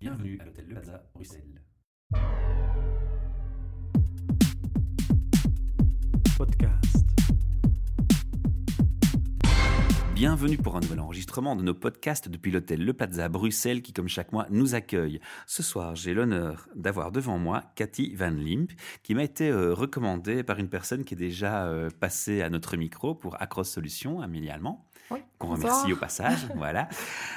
Bienvenue à l'hôtel Le Plaza, Bruxelles. Podcast. Bienvenue pour un nouvel enregistrement de nos podcasts depuis l'hôtel Le Plaza Bruxelles qui, comme chaque mois, nous accueille. Ce soir, j'ai l'honneur d'avoir devant moi Cathy Van Limp qui m'a été euh, recommandée par une personne qui est déjà euh, passée à notre micro pour Acros Solutions, Amélie Allemand. Oui, qu'on bonsoir. remercie au passage. voilà.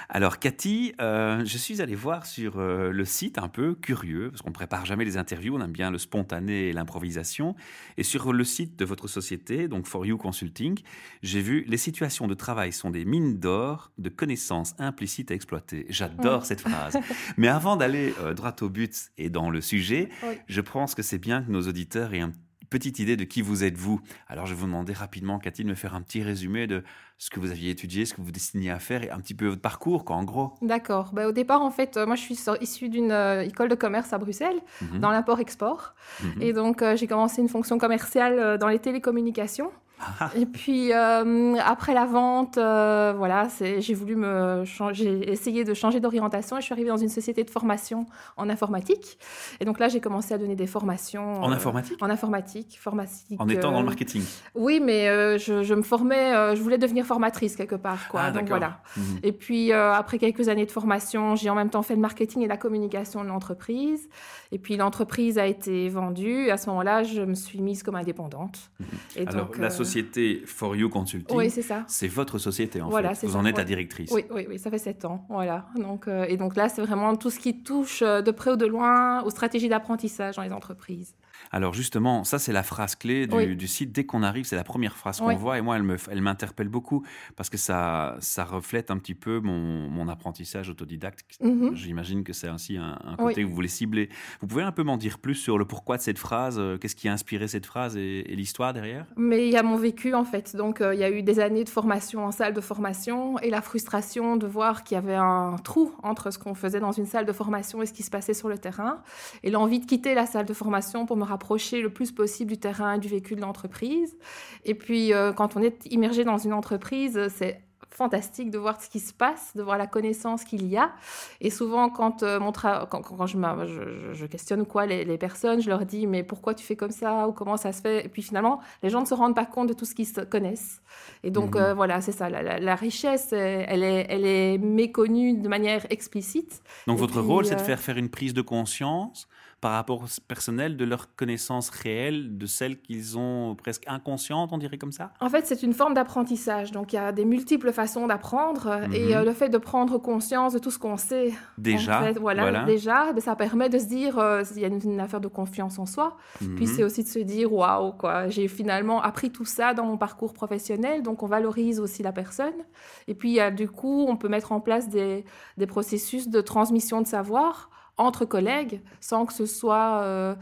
Alors, Cathy, euh, je suis allé voir sur euh, le site un peu curieux, parce qu'on ne prépare jamais les interviews, on aime bien le spontané et l'improvisation. Et sur le site de votre société, donc For You Consulting, j'ai vu les situations de travail sont des mines d'or de connaissances implicites à exploiter. J'adore cette phrase. Mais avant d'aller euh, droit au but et dans le sujet, Oui. je pense que c'est bien que nos auditeurs aient une petite idée de qui vous êtes vous. Alors je vais vous demander rapidement, Cathy, de me faire un petit résumé de ce que vous aviez étudié, ce que vous destinez à faire et un petit peu votre parcours, quoi, en gros. D'accord. Bah, au départ, en fait, euh, moi, je suis issue d'une euh, école de commerce à Bruxelles, Mhm. dans l'import-export. Mhm. Et donc, euh, j'ai commencé une fonction commerciale euh, dans les télécommunications. Ah, Et puis, euh, après la vente, euh, voilà, j'ai voulu me changer, essayer de changer d'orientation et je suis arrivée dans une société de formation en informatique. Et donc là, j'ai commencé à donner des formations. en euh, informatique? En informatique, formatique. En étant dans le marketing Oui, mais je, je me formais, je voulais devenir formatrice quelque part, quoi. Ah, donc voilà. Mhm. Et puis, après quelques années de formation, j'ai en même temps fait le marketing et la communication de l'entreprise. Et puis, l'entreprise a été vendue. Et à ce moment-là, je me suis mise comme indépendante. Et Mhm. Alors, donc, la société For You Consulting, Oui, c'est ça. c'est votre société, en Voilà, fait. Vous ça, en êtes la directrice. Oui, oui, oui, ça fait sept ans, voilà. Donc, euh, et donc là, c'est vraiment tout ce qui touche euh, de près ou de loin aux stratégies d'apprentissage dans les entreprises. Alors justement, ça c'est la phrase clé du, Oui. du site. Dès qu'on arrive, c'est la première phrase qu'on Oui. voit et moi, elle me, elle m'interpelle beaucoup parce que ça, ça reflète un petit peu mon, mon apprentissage autodidacte. Mhm. J'imagine que c'est ainsi un, un Oui. côté que vous voulez cibler. Vous pouvez un peu m'en dire plus sur le pourquoi de cette phrase, euh, qu'est-ce qui a inspiré cette phrase et, et l'histoire derrière? Mais il y a mon vécu en fait. Donc euh, il y a eu des années de formation en salle de formation et la frustration de voir qu'il y avait un trou entre ce qu'on faisait dans une salle de formation et ce qui se passait sur le terrain. Et l'envie de quitter la salle de formation pour me rapprocher le plus possible du terrain et du vécu de l'entreprise. Et puis euh, quand on est immergé dans une entreprise, c'est fantastique de voir ce qui se passe, de voir la connaissance qu'il y a. Et souvent, quand, euh, mon tra- quand, quand je, questionne quoi les, les personnes, je leur dis mais pourquoi tu fais comme ça ou comment ça se fait? Et puis finalement, les gens ne se rendent pas compte de tout ce qu'ils se connaissent. Et donc Mhm. euh, voilà, c'est ça. La, la- la richesse, elle est, elle est méconnue de manière explicite. Donc Et votre puis, rôle, c'est de faire faire une prise de conscience par rapport au personnel de leurs connaissances réelles, de celles qu'ils ont presque inconscientes, on dirait comme ça? En fait, c'est une forme d'apprentissage. Donc il y a des multiples façons d'apprendre Mhm. et euh, le fait de prendre conscience de tout ce qu'on sait Déjà, En fait, voilà, voilà. déjà, ben, ça permet de se dire, euh, il y a une, une affaire de confiance en soi. Puis Mhm. c'est aussi de se dire, waouh, quoi, j'ai finalement appris tout ça dans mon parcours professionnel, donc on valorise aussi la personne. Et puis, du coup, on peut mettre en place des, des processus de transmission de savoir entre collègues, sans que ce soit euh,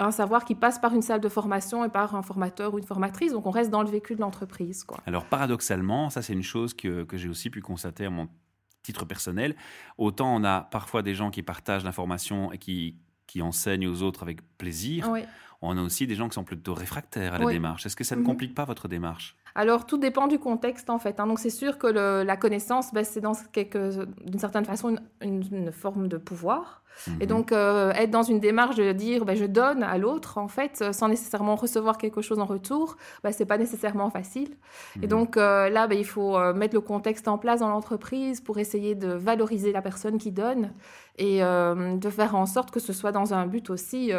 un savoir qui passe par une salle de formation et par un formateur ou une formatrice. Donc on reste dans le vécu de l'entreprise, quoi. Alors paradoxalement, ça c'est une chose que, que j'ai aussi pu constater à mon titre personnel. Autant on a parfois des gens qui partagent l'information et qui, qui enseignent aux autres avec plaisir, Oui. On a aussi des gens qui sont plutôt réfractaires à la Oui. démarche. Est-ce que ça ne Mhm. complique pas votre démarche? Alors, tout dépend du contexte, en fait. hein. Donc, c'est sûr que le- la connaissance, ben, c'est d'une certaine façon une, une- une forme de pouvoir. Et Mhm. donc, euh, être dans une démarche de dire, ben, je donne à l'autre, en fait, euh, sans nécessairement recevoir quelque chose en retour, ben, c'est pas nécessairement facile. Et Mhm. donc, euh, là, il faut mettre le contexte en place dans l'entreprise pour essayer de valoriser la personne qui donne et euh, de faire en sorte que ce soit dans un but aussi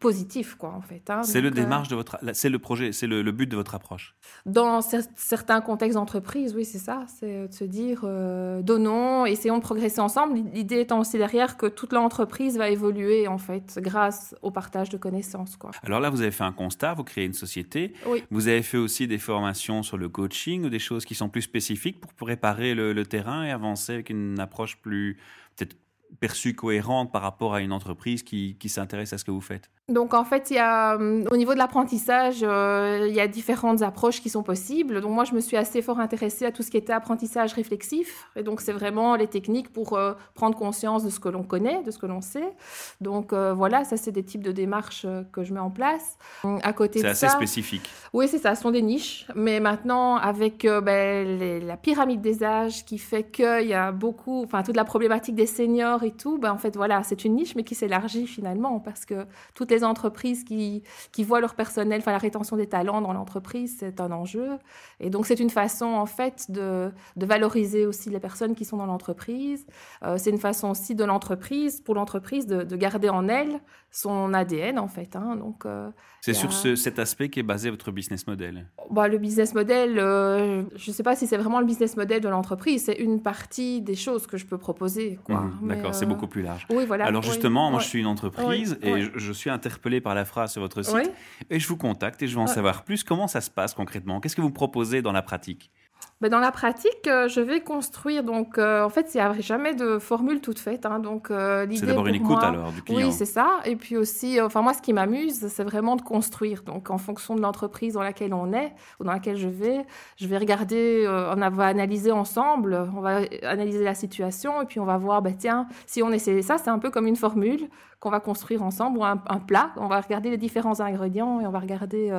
positif, quoi, en fait. hein. c'est le euh, démarche de votre, c'est le projet, c'est le, le but de votre approche. dans cer- certains contextes d'entreprise, oui, c'est ça. C'est de se dire, euh, donnons, essayons de progresser ensemble. L'idée étant aussi derrière que toute l'entreprise va évoluer, en fait, grâce au partage de connaissances, quoi. Alors là, vous avez fait un constat, vous créez une société. Oui. Vous avez fait aussi des formations sur le coaching ou des choses qui sont plus spécifiques pour préparer le, le terrain et avancer avec une approche plus peut-être perçue cohérente par rapport à une entreprise qui, qui s'intéresse à ce que vous faites? Donc en fait, il y a, hum, au niveau de l'apprentissage, euh, il y a différentes approches qui sont possibles. Donc moi, je me suis assez fort intéressée à tout ce qui était apprentissage réflexif. Et donc c'est vraiment les techniques pour euh, prendre conscience de ce que l'on connaît, de ce que l'on sait. Donc euh, voilà, ça c'est des types de démarches que je mets en place. Hum, À côté C'est assez ça, spécifique. oui, c'est ça, ce sont des niches. Mais maintenant, avec ben, les- la pyramide des âges qui fait qu'il y a beaucoup, enfin toute la problématique des seniors et tout, ben, en fait, voilà, c'est une niche, mais qui s'élargit finalement, parce que toutes les entreprises qui, qui voient leur personnel, enfin, la rétention des talents dans l'entreprise, c'est un enjeu. Et donc, c'est une façon, en fait, de, de, valoriser aussi les personnes qui sont dans l'entreprise. Euh, c'est une façon aussi de l'entreprise, pour l'entreprise, de, de, garder en elle son ADN, en fait. Hein. Donc, euh, c'est sur ce, cet aspect qui est basé votre business model bah, Le business model, euh, je ne sais pas si c'est vraiment le business model de l'entreprise, c'est une partie des choses que je peux proposer. Mmh, d'accord, c'est beaucoup plus large. Oui, voilà. Alors justement, moi je suis une entreprise et Je, suis interpellé par la phrase sur votre site et je vous contacte et je veux en savoir plus. Comment ça se passe concrètement? Qu'est-ce que vous proposez dans la pratique? Ben, dans la pratique, euh, je vais construire. Donc, euh, en fait, il n'y a jamais de formule toute faite. Hein, donc, euh, c'est d'abord une écoute alors du client. Oui, c'est ça. Et puis aussi, enfin moi, ce qui m'amuse, c'est vraiment de construire. Donc, en fonction de l'entreprise dans laquelle on est ou dans laquelle je vais, je vais regarder, on va analyser ensemble, on va analyser la situation et puis on va voir, ben, tiens, si on essaie ça, c'est un peu comme une formule qu'on va construire ensemble ou un, un, plat. On va regarder les différents ingrédients et on va regarder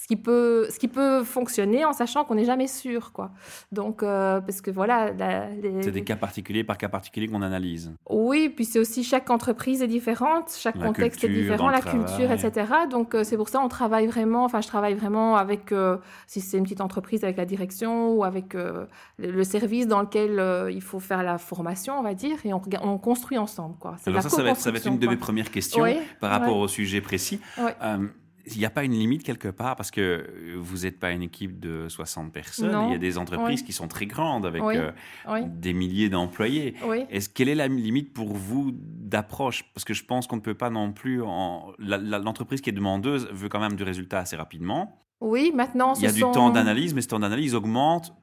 ce qui peut, ce qui peut fonctionner en sachant qu'on n'est jamais sûr, quoi. Donc, euh, parce que voilà. C'est des cas particuliers par cas particulier qu'on analyse. Oui, puis c'est aussi chaque entreprise est différente, chaque contexte est différent, la culture, etc. Donc, euh, c'est pour ça on travaille vraiment, enfin, je travaille vraiment avec, euh, si c'est une petite entreprise, avec la direction ou avec le service dans lequel il faut faire la formation, on va dire, et on, on construit ensemble, quoi. Alors, ça, ça va, être, ça va, être, une de mes premières questions par rapport au sujet précis il n'y a pas une limite quelque part parce que vous n'êtes pas une équipe de 60 personnes. Il y a des entreprises qui sont très grandes avec euh, des milliers d'employés. Est-ce quelle est la limite pour vous d'approche? Parce que je pense qu'on ne peut pas non plus. L'entreprise qui est demandeuse veut quand même du résultat assez rapidement. Oui, maintenant, il y a du temps d'analyse, mais ce temps d'analyse augmente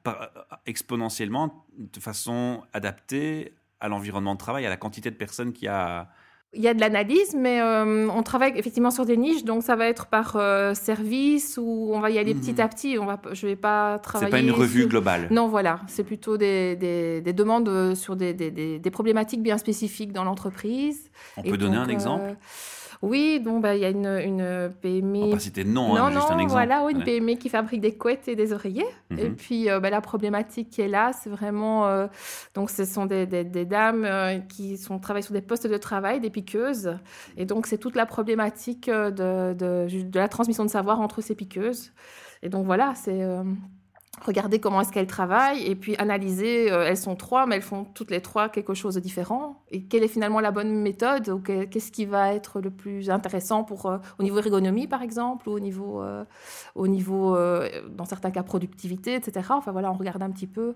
exponentiellement de façon adaptée à l'environnement de travail, à la quantité de personnes qu'il y a il y a de l'analyse, mais euh, on travaille effectivement sur des niches, donc ça va être par euh, service ou on va y aller petit mhm. à petit. On va, je vais pas travailler. C'est pas une revue globale. Non, voilà, c'est plutôt des, des, demandes sur des, des, problématiques bien spécifiques dans l'entreprise. On peut donner un exemple? Euh, oui, donc bah, il y a une, une PME. On va pas non, hein, juste un exemple. Voilà, une PME qui fabrique des couettes et des oreillers. Et mhm. puis euh, bah, la problématique qui est là, c'est vraiment. Euh, donc ce sont des, des, dames euh, qui sont, travaillent sur des postes de travail, des piqueuses. Et donc c'est toute la problématique de, de, de, la transmission de savoir entre ces piqueuses. Et donc voilà, c'est regarder comment est-ce qu'elles travaillent et puis analyser, euh, elles sont trois, mais elles font toutes les trois quelque chose de différent. Et quelle est finalement la bonne méthode ou qu'est-ce qui va être le plus intéressant pour, euh, au niveau ergonomie, par exemple, ou au niveau, euh, au niveau dans certains cas, productivité, etc. Enfin voilà, on regarde un petit peu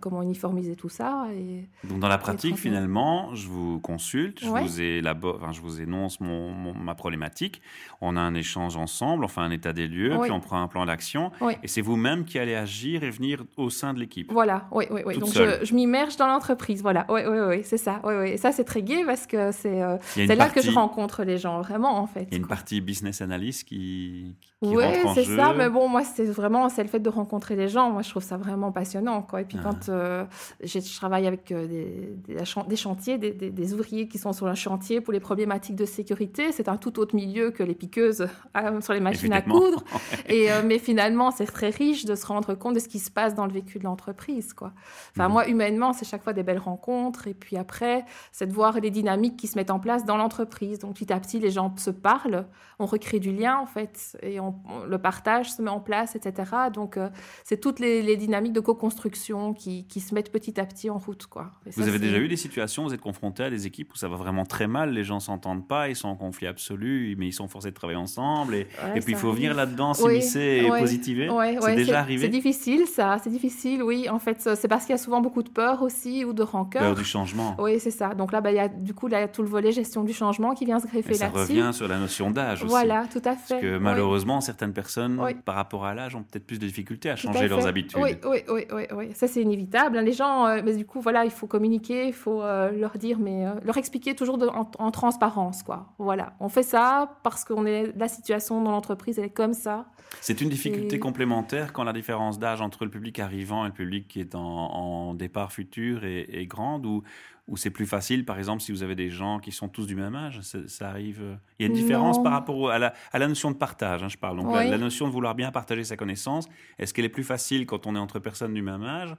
comment uniformiser tout ça. Et, Donc dans la pratique, finalement, je vous consulte, je, vous, élabore, enfin, je vous énonce mon, ma problématique, on a un échange ensemble, on fait un état des lieux, puis on prend un plan d'action, et c'est vous-même qui allez agir et venir au sein de l'équipe. Voilà, oui, oui, oui. Donc je, je m'immerge dans l'entreprise, voilà, oui, oui, oui, c'est ça. Oui, oui. Et ça, c'est très gai parce que c'est euh, là que je rencontre les gens, vraiment, en fait. Il y a une partie business analyst qui, qui Oui, c'est ça, mais bon, moi, c'est vraiment, c'est le fait de rencontrer les gens, moi, je trouve ça vraiment passionnant, quoi. Et puis quand euh, je travaille avec euh, des, des, chantiers, des, des, ouvriers qui sont sur un chantier pour les problématiques de sécurité. C'est un tout autre milieu que les piqueuses euh, sur les machines à coudre. Et, mais finalement, c'est très riche de se rendre compte de ce qui se passe dans le vécu de l'entreprise. Quoi. Enfin, mhm. moi, humainement, c'est chaque fois des belles rencontres. Et puis après, c'est de voir les dynamiques qui se mettent en place dans l'entreprise. Donc petit à petit, les gens se parlent, on recrée du lien, en fait, et on, le partage se met en place, etc. Donc c'est toutes les, les, dynamiques de co-construction qui, qui, se mettent petit à petit en route. Quoi. vous avez déjà eu des situations, vous êtes confronté à des équipes où ça va vraiment très mal, les gens s'entendent pas, ils sont en conflit absolu, mais ils sont forcés de travailler ensemble, et, et puis il faut venir là-dedans, s'immiscer et positiver. c'est déjà arrivé C'est difficile ça, c'est difficile, oui. En fait, c'est parce qu'il y a souvent beaucoup de peur aussi, ou de rancœur. Peur du changement. Oui, c'est ça. Donc là, bah, y a, du coup, là, il y a tout le volet gestion du changement qui vient se greffer là-dessus. Ça revient sur la notion d'âge aussi. Voilà, tout à fait. Parce que malheureusement, certaines personnes, par rapport à l'âge, ont peut-être plus de difficultés à changer leurs habitudes. Oui, oui, oui, oui, ça c'est inévitable. Hein. Les gens, euh, mais du coup, voilà, il faut communiquer, il faut euh, leur dire, mais euh, leur expliquer toujours en, transparence, quoi. Voilà, on fait ça parce qu'on est la situation dans l'entreprise, elle est comme ça. C'est une difficulté complémentaire quand la différence d'âge entre le public arrivant et le public qui est en, départ futur est, est grande ou ou c'est plus facile, par exemple, si vous avez des gens qui sont tous du même âge Ça arrive. Euh, il y a une différence par rapport à la, à la, notion de partage, hein, je parle. Donc, la, notion de vouloir bien partager sa connaissance, est-ce qu'elle est plus facile quand on est entre personnes du même âge?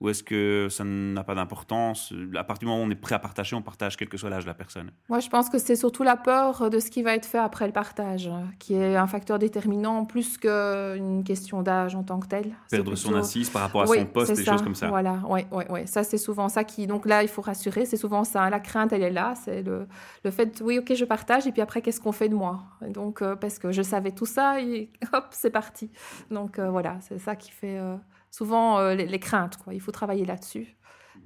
Ou est-ce que ça n'a pas d'importance? À partir du moment où on est prêt à partager, on partage quel que soit l'âge de la personne. Moi, je pense que c'est surtout la peur de ce qui va être fait après le partage, qui est un facteur déterminant plus qu'une question d'âge en tant que tel. Perdre son assise par rapport à son poste, des choses comme ça. Voilà, oui, oui, oui. Ça, c'est souvent ça qui. Donc là, il faut rassurer, c'est souvent ça. La crainte, elle est là. C'est le, le fait, oui, ok, je partage, et puis après, qu'est-ce qu'on fait de moi? Donc, euh, parce que je savais tout ça, et hop, c'est parti. Donc euh, voilà, c'est ça qui fait. Euh, souvent euh, les, craintes. Quoi. Il faut travailler là-dessus.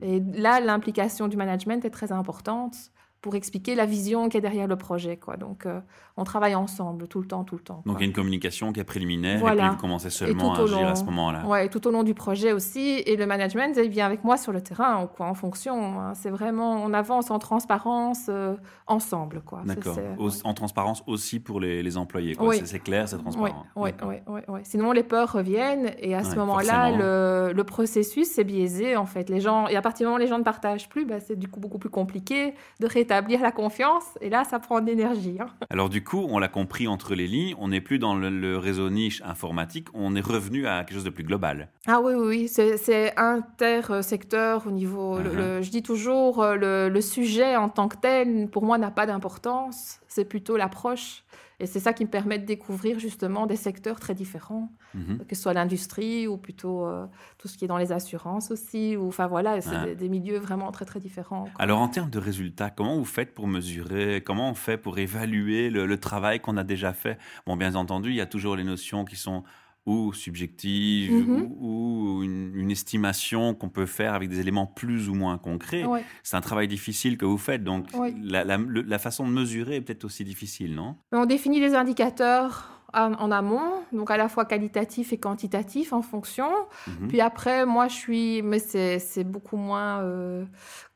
Et là, l'implication du management est très importante pour expliquer la vision qui est derrière le projet. Quoi. Donc, euh, on travaille ensemble tout le temps, tout le temps. Donc, il y a une communication qui est préliminaire et puis vous commencez seulement à agir à ce moment-là. Oui, tout au long du projet aussi. Et le management, il vient avec moi sur le terrain, quoi, en fonction. Hein. C'est vraiment, on avance en transparence euh, ensemble. D'accord. En transparence aussi pour les, les employés. Oui. C'est clair, c'est transparent. Oui, oui, oui, oui, Sinon, les peurs reviennent. Et à ce moment-là, le, le, processus, c'est biaisé, en fait. Les gens, et à partir du moment où les gens ne partagent plus, bah, c'est du coup beaucoup plus compliqué de établir la confiance. Et là, ça prend de l'énergie. Hein. Alors du coup, on l'a compris entre les lignes, on n'est plus dans le, réseau niche informatique, on est revenu à quelque chose de plus global. Ah oui, oui, oui. c'est intersecteur au niveau... Uh-huh. je dis toujours, euh, le sujet en tant que tel, pour moi, n'a pas d'importance. C'est plutôt l'approche. Et c'est ça qui me permet de découvrir justement des secteurs très différents, mhm. que ce soit l'industrie ou plutôt euh, tout ce qui est dans les assurances aussi. Ou, enfin voilà, c'est des, milieux vraiment très très différents. Alors en termes de résultats, comment vous faites pour mesurer, comment on fait pour évaluer le, le travail qu'on a déjà fait? Bon, bien entendu, il y a toujours les notions qui sont ou subjective mhm. ou, une, estimation qu'on peut faire avec des éléments plus ou moins concrets. C'est un travail difficile que vous faites, donc la, façon de mesurer est peut-être aussi difficile, non? On définit des indicateurs en, amont, donc à la fois qualitatif et quantitatif en fonction. Mhm. Puis après, moi, je suis, mais c'est beaucoup moins, euh,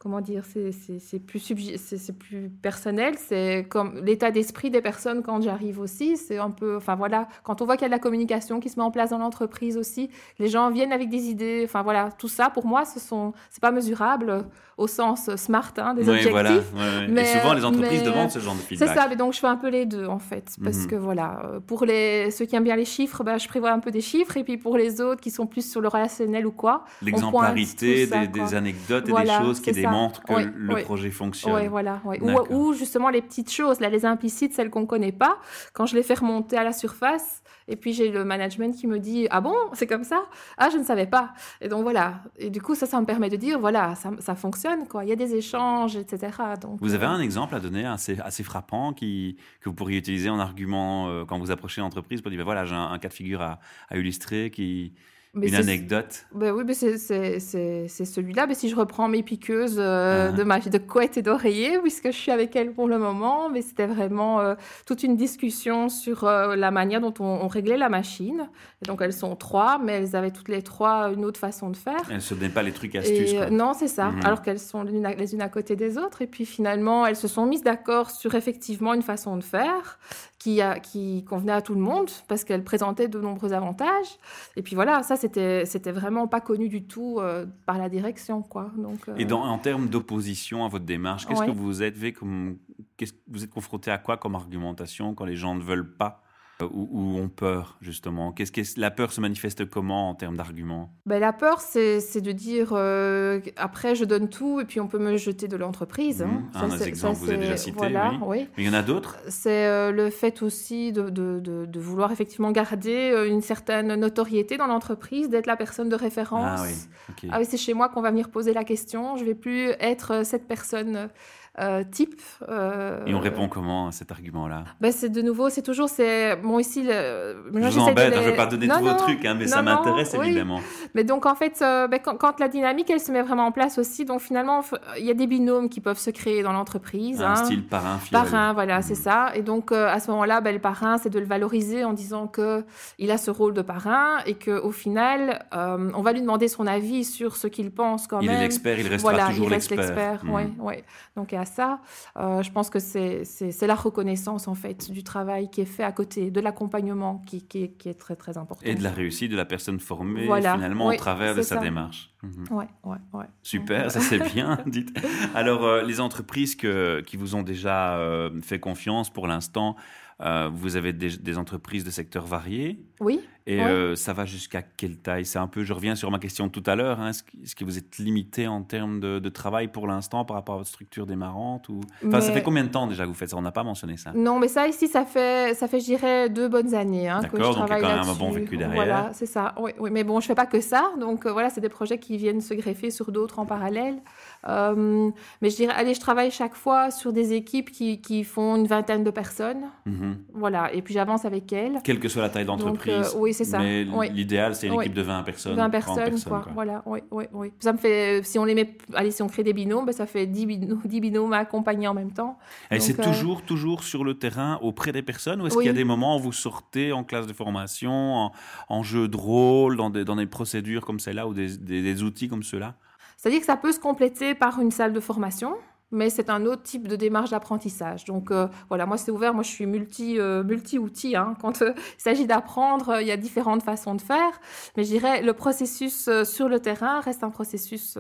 comment dire, c'est plus, c'est plus personnel. C'est comme l'état d'esprit des personnes quand j'arrive aussi. C'est un peu, enfin voilà, quand on voit qu'il y a de la communication qui se met en place dans l'entreprise aussi, les gens viennent avec des idées. Enfin voilà, tout ça pour moi, ce sont, c'est pas mesurable au sens smart hein, des objectifs. Voilà, Mais, Et souvent les entreprises demandent ce genre de feedback. C'est ça, mais donc je fais un peu les deux en fait, parce mhm. que voilà, euh, pour les ceux qui aiment bien les chiffres, bah, je prévois un peu des chiffres, et puis pour les autres qui sont plus sur le relationnel ou quoi, l'exemplarité des, anecdotes et des choses qui démontrent montre que le projet fonctionne. Voilà. Ou, ou, justement les petites choses, là, les implicites, celles qu'on ne connaît pas, quand je les fais remonter à la surface, et puis j'ai le management qui me dit Ah bon, c'est comme ça? Ah, je ne savais pas. Et donc voilà. Et du coup, ça, ça me permet de dire Voilà, ça, ça fonctionne, quoi. Il y a des échanges, etc. Donc, vous avez euh, un exemple à donner assez, assez frappant qui, que vous pourriez utiliser en argument euh, quand vous approchez l'entreprise pour dire ben Voilà, j'ai un, un, cas de figure à, à illustrer qui une anecdote ben Oui, c'est celui-là. Mais si je reprends mes piqueuses euh, ah. de, ma, de couette et d'oreiller, puisque je suis avec elles pour le moment, mais c'était vraiment euh, toute une discussion sur euh, la manière dont on, réglait la machine. Et donc elles sont trois, mais elles avaient toutes les trois une autre façon de faire. Elles ne se donnaient pas les trucs astuces. non, c'est ça. Mhm. Alors qu'elles sont les unes, à, côté des autres. Et puis finalement, elles se sont mises d'accord sur effectivement une façon de faire qui, a, qui convenait à tout le monde parce qu'elle présentait de nombreux avantages. Et puis voilà, ça, c'était, c'était vraiment pas connu du tout euh, par la direction. Quoi. Donc, euh, Et dans, en termes d'opposition à votre démarche, qu'est-ce que vous êtes, comme, qu'est-ce, vous êtes confronté à quoi comme argumentation quand les gens ne veulent pas euh, ou, ont peur, justement? Qu'est-ce que La peur se manifeste comment en termes d'arguments? Ben, La peur, c'est de dire euh, après, je donne tout et puis on peut me jeter de l'entreprise. Hein. Mmh. un exemple, vous avez déjà cité. Voilà, oui. Mais il y en a d'autres? C'est euh, le fait aussi de, de, de, vouloir effectivement garder une certaine notoriété dans l'entreprise, d'être la personne de référence. Ah oui, ah oui c'est chez moi qu'on va venir poser la question. Je ne vais plus être cette personne euh, type. Euh, Et on répond comment à cet argument-là ben C'est de nouveau, c'est toujours, c'est bon ici. Le, je vous embête, je ne veux pas donner tous vos trucs, hein, mais ça m'intéresse évidemment. Mais donc en fait, euh, ben, quand, la dynamique, elle se met vraiment en place aussi, donc finalement, il y a des binômes qui peuvent se créer dans l'entreprise. Un hein. style parrain. Fiable. Parrain, voilà, c'est mmh. ça. Et donc à ce moment-là, ben, le parrain, c'est de le valoriser en disant que il a ce rôle de parrain et que au final, on va lui demander son avis sur ce qu'il pense quand même. Il est l'expert, il restera voilà, toujours l'expert. Voilà, il reste l'expert, mmh. ouais, Donc ça. Euh, je pense que c'est la reconnaissance en fait du travail qui est fait à côté, de l'accompagnement qui, qui, est très très important. Et de la réussite de la personne formée finalement au travers de sa démarche. Mhm. Ouais, ouais, ouais. Super, ça c'est bien. Dites. Alors euh, les entreprises que, qui vous ont déjà euh, fait confiance pour l'instant, vous avez des, des, entreprises de secteurs variés. Oui. Et euh, ça va jusqu'à quelle taille? C'est un peu, je reviens sur ma question tout à l'heure. Hein, est-ce, que vous êtes limité en termes de, travail pour l'instant par rapport à votre structure démarrante ou... enfin, Ça fait combien de temps déjà que vous faites ça? On n'a pas mentionné ça. Non, mais ça ici, ça fait, ça fait je dirais, deux bonnes années. Hein, D'accord, donc il y a quand même un bon vécu derrière. Voilà, c'est ça. Oui, oui, mais bon, je fais pas que ça. Donc euh, voilà, c'est des projets qui viennent se greffer sur d'autres en parallèle. Euh, mais je dirais, allez, je travaille chaque fois sur des équipes qui, qui font une vingtaine de personnes. Mhm. Voilà, et puis j'avance avec elles. Quelle que soit la taille d'entreprise. oui, c'est ça. Mais l'idéal, c'est une équipe de 20 personnes. 20 personnes, quoi. Voilà, oui, oui, oui. Ça me fait, si on les met, allez, si on crée des binômes, ben, ça fait 10 binômes, 10 binômes à accompagner en même temps. Et c'est euh, toujours, toujours sur le terrain auprès des personnes ou est-ce qu'il y a des moments où vous sortez en classe de formation, en, jeu de rôle, dans des, dans des procédures comme celle-là ou des, des outils comme ceux-là? C'est-à-dire que ça peut se compléter par une salle de formation mais c'est un autre type de démarche d'apprentissage. Donc euh, voilà, moi c'est ouvert, moi je suis multi, euh, multi-outils. Hein. Quand euh, il s'agit d'apprendre, il y a différentes façons de faire, mais je dirais le processus sur le terrain reste un processus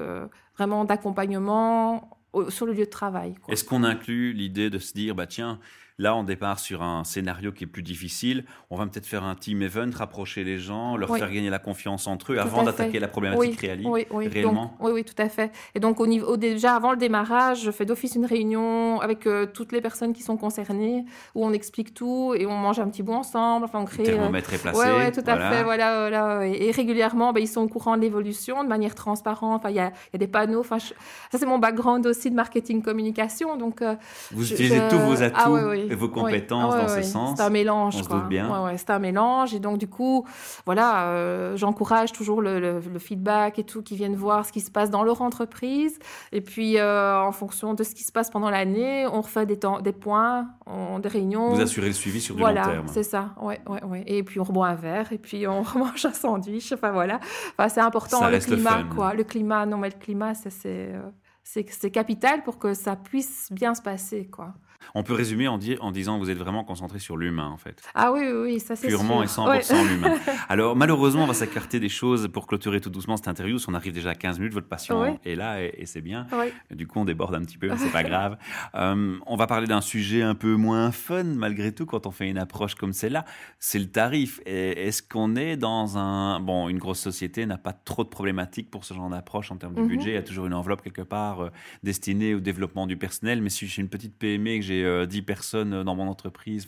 vraiment d'accompagnement sur le lieu de travail. Est-ce qu'on inclut l'idée de se dire, bah tiens, Là, on départ sur un scénario qui est plus difficile. On va peut-être faire un team event, rapprocher les gens, leur faire gagner la confiance entre eux avant d'attaquer la problématique oui, oui, réellement. oui, oui, tout à fait. Et donc, au niveau, déjà avant le démarrage, je fais d'office une réunion avec euh, toutes les personnes qui sont concernées où on explique tout et on mange un petit bout ensemble. Enfin, on crée. Le thermomètre est placé. Oui, tout à fait. Voilà, Et, régulièrement, ben, ils sont au courant de l'évolution de manière transparente. Enfin, il y a, y a, des panneaux. Enfin, ça, c'est mon background aussi de marketing communication. Donc, euh, vous utilisez tous vos atouts. Ah, vos compétences dans ce sens. C'est un mélange. On se doute bien. C'est un mélange. Et donc, du coup, voilà, euh, j'encourage toujours le, feedback et tout, qui viennent voir ce qui se passe dans leur entreprise. Et puis, euh, en fonction de ce qui se passe pendant l'année, on refait des, temps, des points, on, des réunions. Vous assurez le suivi sur du long terme. Voilà, c'est ça. Ouais, ouais, ouais. Et puis, on reboit un verre et puis on mange un sandwich. Enfin, voilà. Enfin, c'est important, le climat, quoi. Le climat, non, mais le climat, ça, c'est... Euh, c'est capital pour que ça puisse bien se passer, quoi. On peut résumer en, en, disant que vous êtes vraiment concentré sur l'humain, en fait. Ah oui, oui, ça c'est Purement et 100% l'humain. Alors, malheureusement, on va s'écarter des choses pour clôturer tout doucement cette interview. Si on arrive déjà à 15 minutes, votre passion est là et, c'est bien. Du coup, on déborde un petit peu, mais c'est pas grave. Euh, on va parler d'un sujet un peu moins fun, malgré tout, quand on fait une approche comme celle-là. C'est le tarif. Est-ce qu'on est dans un... Bon, une grosse société n'a pas trop de problématiques pour ce genre d'approche en termes de mhm. budget? Il y a toujours une enveloppe quelque part euh, destinée au développement du personnel. Mais si j'ai une petite PME que j'ai j'ai 10 euh, personnes dans mon entreprise,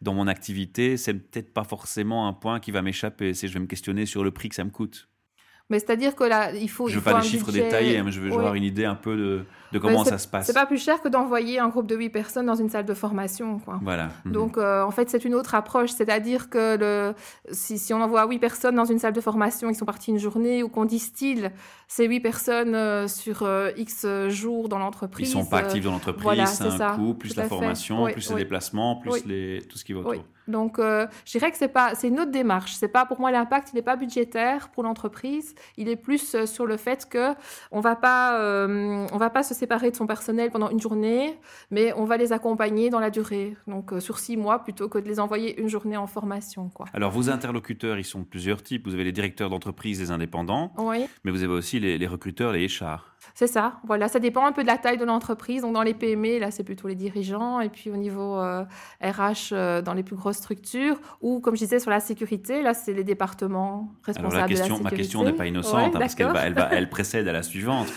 dans mon activité, c'est peut-être pas forcément un point qui va m'échapper. Si je vais me questionner sur le prix que ça me coûte. Mais c'est-à-dire que là, il faut. Je veux pas des chiffres détaillés, mais je veux avoir une idée un peu de, de comment ça se passe. C'est pas plus cher que d'envoyer un groupe de 8 personnes dans une salle de formation. Quoi. Voilà. Mhm. Donc, euh, en fait, c'est une autre approche. C'est-à-dire que le, si, si, on envoie 8 personnes dans une salle de formation, ils sont partis une journée, ou qu'on distille ces 8 personnes euh, sur euh, X jours dans l'entreprise. Ils sont pas actifs dans l'entreprise, c'est un ça. coût, plus la formation, plus les déplacements, plus les, tout ce qui va autour. Donc, je dirais que c'est pas, c'est une autre démarche. C'est pas pour moi l'impact, il n'est pas budgétaire pour l'entreprise. Il est plus sur le fait que on va pas, on va pas se séparer de son personnel pendant une journée, mais on va les accompagner dans la durée, donc euh, sur six mois plutôt que de les envoyer une journée en formation. Quoi. Alors vos interlocuteurs, ils sont de plusieurs types. Vous avez les directeurs d'entreprise, les indépendants, oui. mais vous avez aussi les, les recruteurs, les HR. C'est ça, voilà, ça dépend un peu de la taille de l'entreprise. Donc dans les PME, là, c'est plutôt les dirigeants, et puis au niveau RH, euh, euh, dans les plus grosses structures, ou comme je disais sur la sécurité, là, c'est les départements responsables Alors la question, de la Ma question n'est pas innocente, hein, parce qu'elle elle elle précède à la suivante.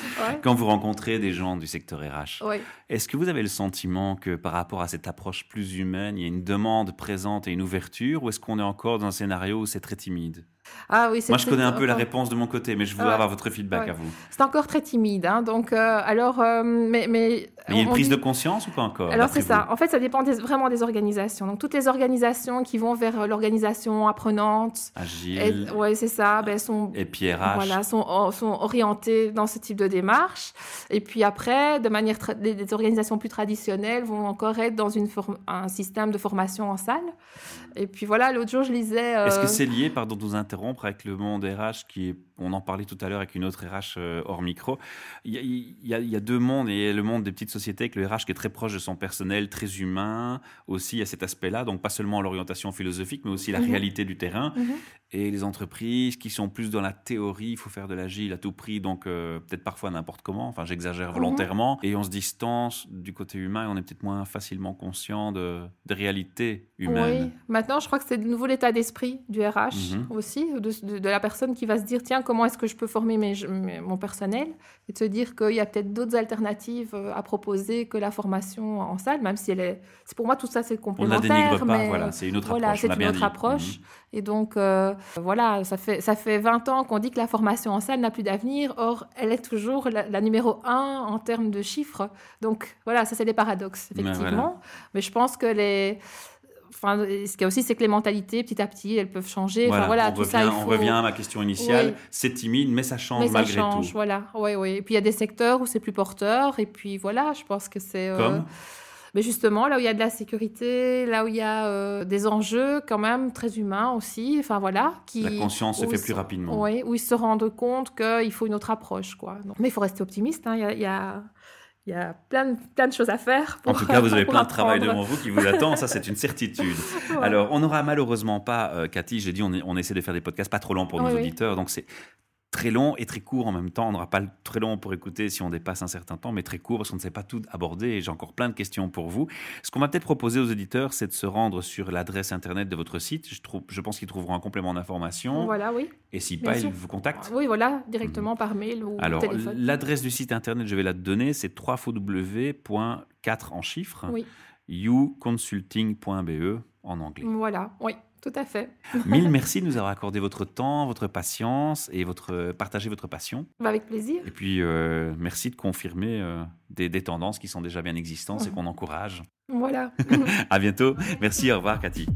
Quand vous rencontrez des gens du secteur RH, est-ce que vous avez le sentiment que par rapport à cette approche plus humaine, il y a une demande présente et une ouverture, ou est-ce qu'on est encore dans un scénario où c'est très timide? Ah oui, Moi, je connais un peu la réponse de mon côté, mais je voudrais avoir votre feedback à vous. C'est encore très timide, hein, donc euh, alors, euh, mais, mais, il y a une prise de conscience ou pas encore Alors c'est ça. En fait, ça dépend vraiment des organisations. Donc toutes les organisations qui vont vers euh, l'organisation apprenante, agile, ouais, c'est ça, ben, sont et puis RH, voilà, sont, sont orientées dans ce type de démarche. Et puis après, de manière des, organisations plus traditionnelles vont encore être dans une un système de formation en salle. Et puis voilà, l'autre jour, je lisais. Est-ce que c'est lié, pardon de vous interrompre, avec le monde RH qui est on en parlait tout à l'heure avec une autre RH euh, hors micro. Il y, a, il, y a, deux mondes, et le monde des petites sociétés avec le RH qui est très proche de son personnel, très humain, aussi à cet aspect-là, donc pas seulement l'orientation philosophique, mais aussi la mhm. réalité du terrain. Mhm. Et les entreprises qui sont plus dans la théorie, il faut faire de l'agile à tout prix, donc euh, peut-être parfois n'importe comment, enfin j'exagère mhm. volontairement, et on se distance du côté humain et on est peut-être moins facilement conscient de, de réalités humaines. Oui, maintenant je crois que c'est de nouveau l'état d'esprit du RH aussi, de, de, la personne qui va se dire tiens, comment est-ce que je peux former mes, mon personnel et de se dire qu'il y a peut-être d'autres alternatives euh, à proposer que la formation en salle, même si elle est. C'est pour moi tout ça c'est complémentaire. On la dénigre pas, voilà, c'est une autre approche. c'est une autre approche. Mhm. Et donc euh, voilà, ça fait ça fait 20 ans qu'on dit que la formation en salle n'a plus d'avenir. Or, elle est toujours la, numéro un en termes de chiffres. Donc voilà, ça c'est des paradoxes effectivement. Mais je pense que les Enfin, ce qu'il y a aussi, c'est que les mentalités, petit à petit, elles peuvent changer. Voilà, enfin, voilà on, tout revient, ça, on revient à ma question initiale. C'est timide, mais ça change mais malgré ça change, tout. Voilà, oui, oui. Et puis il y a des secteurs où c'est plus porteur. Et puis voilà, je pense que c'est. Euh, Comme mais justement, là où il y a de la sécurité, là où il y a euh, des enjeux quand même très humains aussi, enfin voilà. Qui, la conscience se fait plus rapidement. Oui, où ils se rendent compte qu'il faut une autre approche. Quoi. mais il faut rester optimiste. Hein. Il, y a, il y a plein de, plein de choses à faire. en tout cas, vous avez plein de travail devant vous qui vous attend, ça c'est une certitude. Alors, on n'aura malheureusement pas, euh, Cathy, j'ai dit, on, on, essaie de faire des podcasts pas trop longs pour nos auditeurs, donc c'est très long et très court en même temps. On n'aura pas le très long pour écouter si on dépasse un certain temps, mais très court parce qu'on ne sait pas tout aborder et j'ai encore plein de questions pour vous. Ce qu'on va peut-être proposer aux éditeurs, c'est de se rendre sur l'adresse internet de votre site. Je, trouve, je pense qu'ils trouveront un complément d'information. Voilà, oui. Et si pas, ils vous contactent. Oui, voilà, directement mhm. par mail ou Alors, téléphone. l'adresse du site internet, je vais la donner, c'est www.4 en chiffres, oui. youconsulting.be en anglais. Voilà, oui. Tout à fait. Mille merci de nous avoir accordé votre temps, votre patience et votre partager votre passion. Bah, avec plaisir. Et puis euh, merci de confirmer euh, des, des, tendances qui sont déjà bien existantes et qu'on encourage. Voilà. à bientôt. Merci. Au revoir, Cathy.